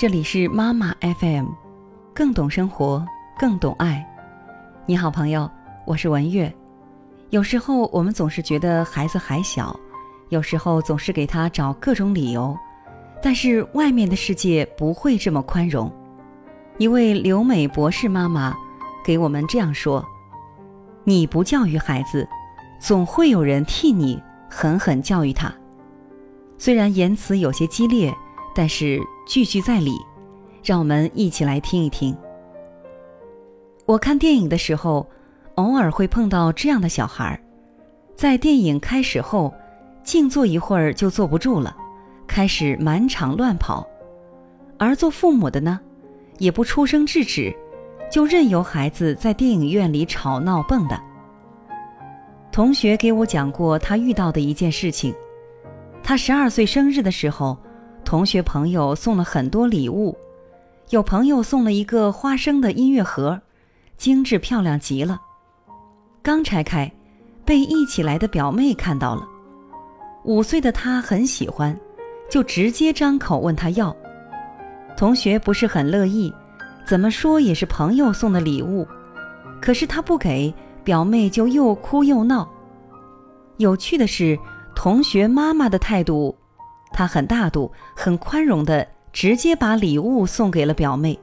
这里是妈妈 FM，更懂生活，更懂爱。你好，朋友，我是文月。有时候我们总是觉得孩子还小，有时候总是给他找各种理由，但是外面的世界不会这么宽容。一位留美博士妈妈给我们这样说：“你不教育孩子，总会有人替你狠狠教育他。”虽然言辞有些激烈，但是句句在理。让我们一起来听一听。我看电影的时候，偶尔会碰到这样的小孩儿，在电影开始后，静坐一会儿就坐不住了，开始满场乱跑。而做父母的呢，也不出声制止，就任由孩子在电影院里吵闹蹦跶。同学给我讲过他遇到的一件事情。他十二岁生日的时候，同学朋友送了很多礼物，有朋友送了一个花生的音乐盒，精致漂亮极了。刚拆开，被一起来的表妹看到了，五岁的她很喜欢，就直接张口问他要。同学不是很乐意，怎么说也是朋友送的礼物，可是他不给，表妹就又哭又闹。有趣的是。同学妈妈的态度，他很大度、很宽容的，直接把礼物送给了表妹，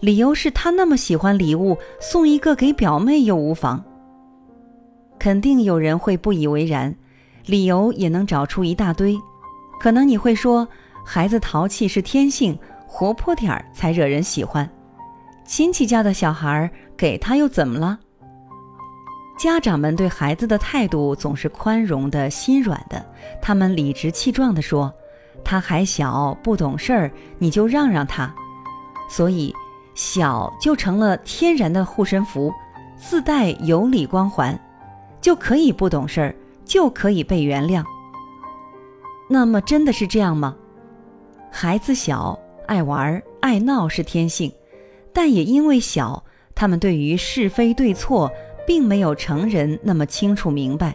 理由是他那么喜欢礼物，送一个给表妹又无妨。肯定有人会不以为然，理由也能找出一大堆。可能你会说，孩子淘气是天性，活泼点儿才惹人喜欢。亲戚家的小孩给他又怎么了？家长们对孩子的态度总是宽容的心软的，他们理直气壮地说：“他还小，不懂事儿，你就让让他。”所以，小就成了天然的护身符，自带有理光环，就可以不懂事儿，就可以被原谅。那么，真的是这样吗？孩子小，爱玩爱闹是天性，但也因为小，他们对于是非对错。并没有成人那么清楚明白，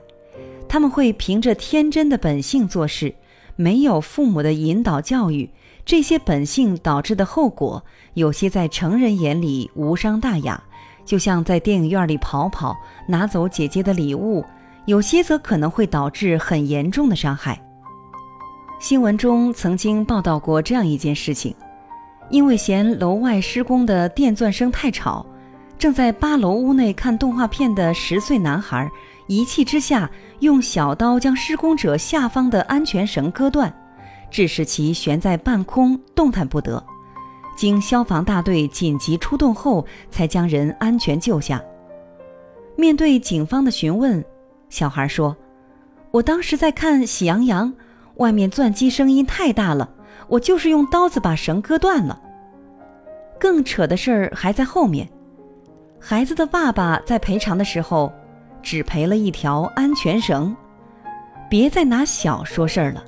他们会凭着天真的本性做事，没有父母的引导教育，这些本性导致的后果，有些在成人眼里无伤大雅，就像在电影院里跑跑，拿走姐姐的礼物；有些则可能会导致很严重的伤害。新闻中曾经报道过这样一件事情，因为嫌楼外施工的电钻声太吵。正在八楼屋内看动画片的十岁男孩，一气之下用小刀将施工者下方的安全绳割断，致使其悬在半空动弹不得。经消防大队紧急出动后，才将人安全救下。面对警方的询问，小孩说：“我当时在看《喜羊羊》，外面钻机声音太大了，我就是用刀子把绳割断了。”更扯的事儿还在后面。孩子的爸爸在赔偿的时候，只赔了一条安全绳。别再拿小说事儿了，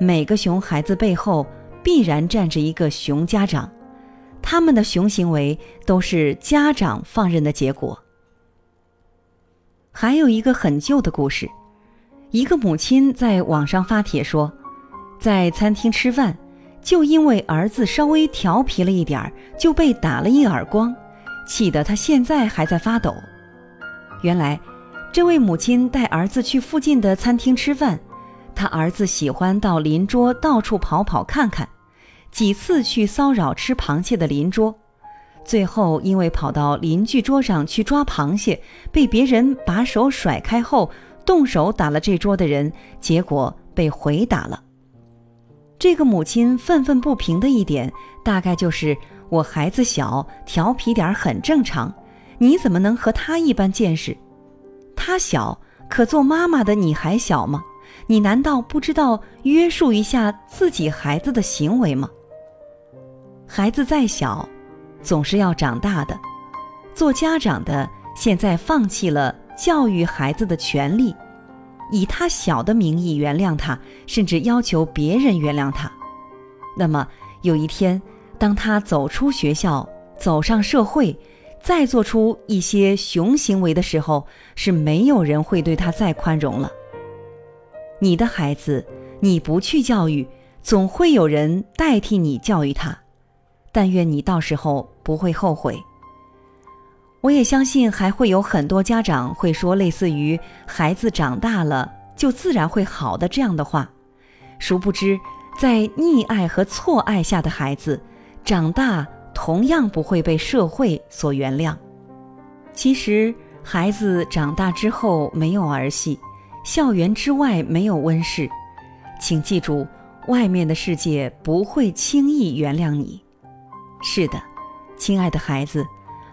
每个熊孩子背后必然站着一个熊家长，他们的熊行为都是家长放任的结果。还有一个很旧的故事，一个母亲在网上发帖说，在餐厅吃饭，就因为儿子稍微调皮了一点儿，就被打了一耳光。气得他现在还在发抖。原来，这位母亲带儿子去附近的餐厅吃饭，他儿子喜欢到邻桌到处跑跑看看，几次去骚扰吃螃蟹的邻桌，最后因为跑到邻居桌上去抓螃蟹，被别人把手甩开后，动手打了这桌的人，结果被回打了。这个母亲愤愤不平的一点，大概就是。我孩子小，调皮点很正常，你怎么能和他一般见识？他小，可做妈妈的你还小吗？你难道不知道约束一下自己孩子的行为吗？孩子再小，总是要长大的。做家长的现在放弃了教育孩子的权利，以他小的名义原谅他，甚至要求别人原谅他。那么有一天。当他走出学校，走上社会，再做出一些熊行为的时候，是没有人会对他再宽容了。你的孩子，你不去教育，总会有人代替你教育他。但愿你到时候不会后悔。我也相信还会有很多家长会说类似于“孩子长大了就自然会好的”这样的话，殊不知，在溺爱和错爱下的孩子，长大同样不会被社会所原谅。其实，孩子长大之后没有儿戏，校园之外没有温室，请记住，外面的世界不会轻易原谅你。是的，亲爱的孩子。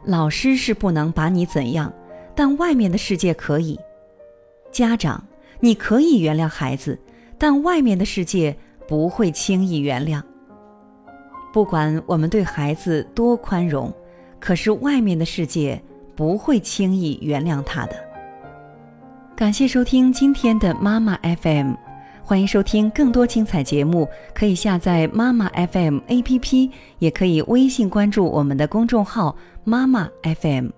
老师是不能把你怎样，但外面的世界可以。家长，你可以原谅孩子，但外面的世界不会轻易原谅。不管我们对孩子多宽容，可是外面的世界不会轻易原谅他的。感谢收听今天的妈妈 FM。欢迎收听更多精彩节目，可以下载妈妈 FM APP，也可以微信关注我们的公众号妈妈 FM。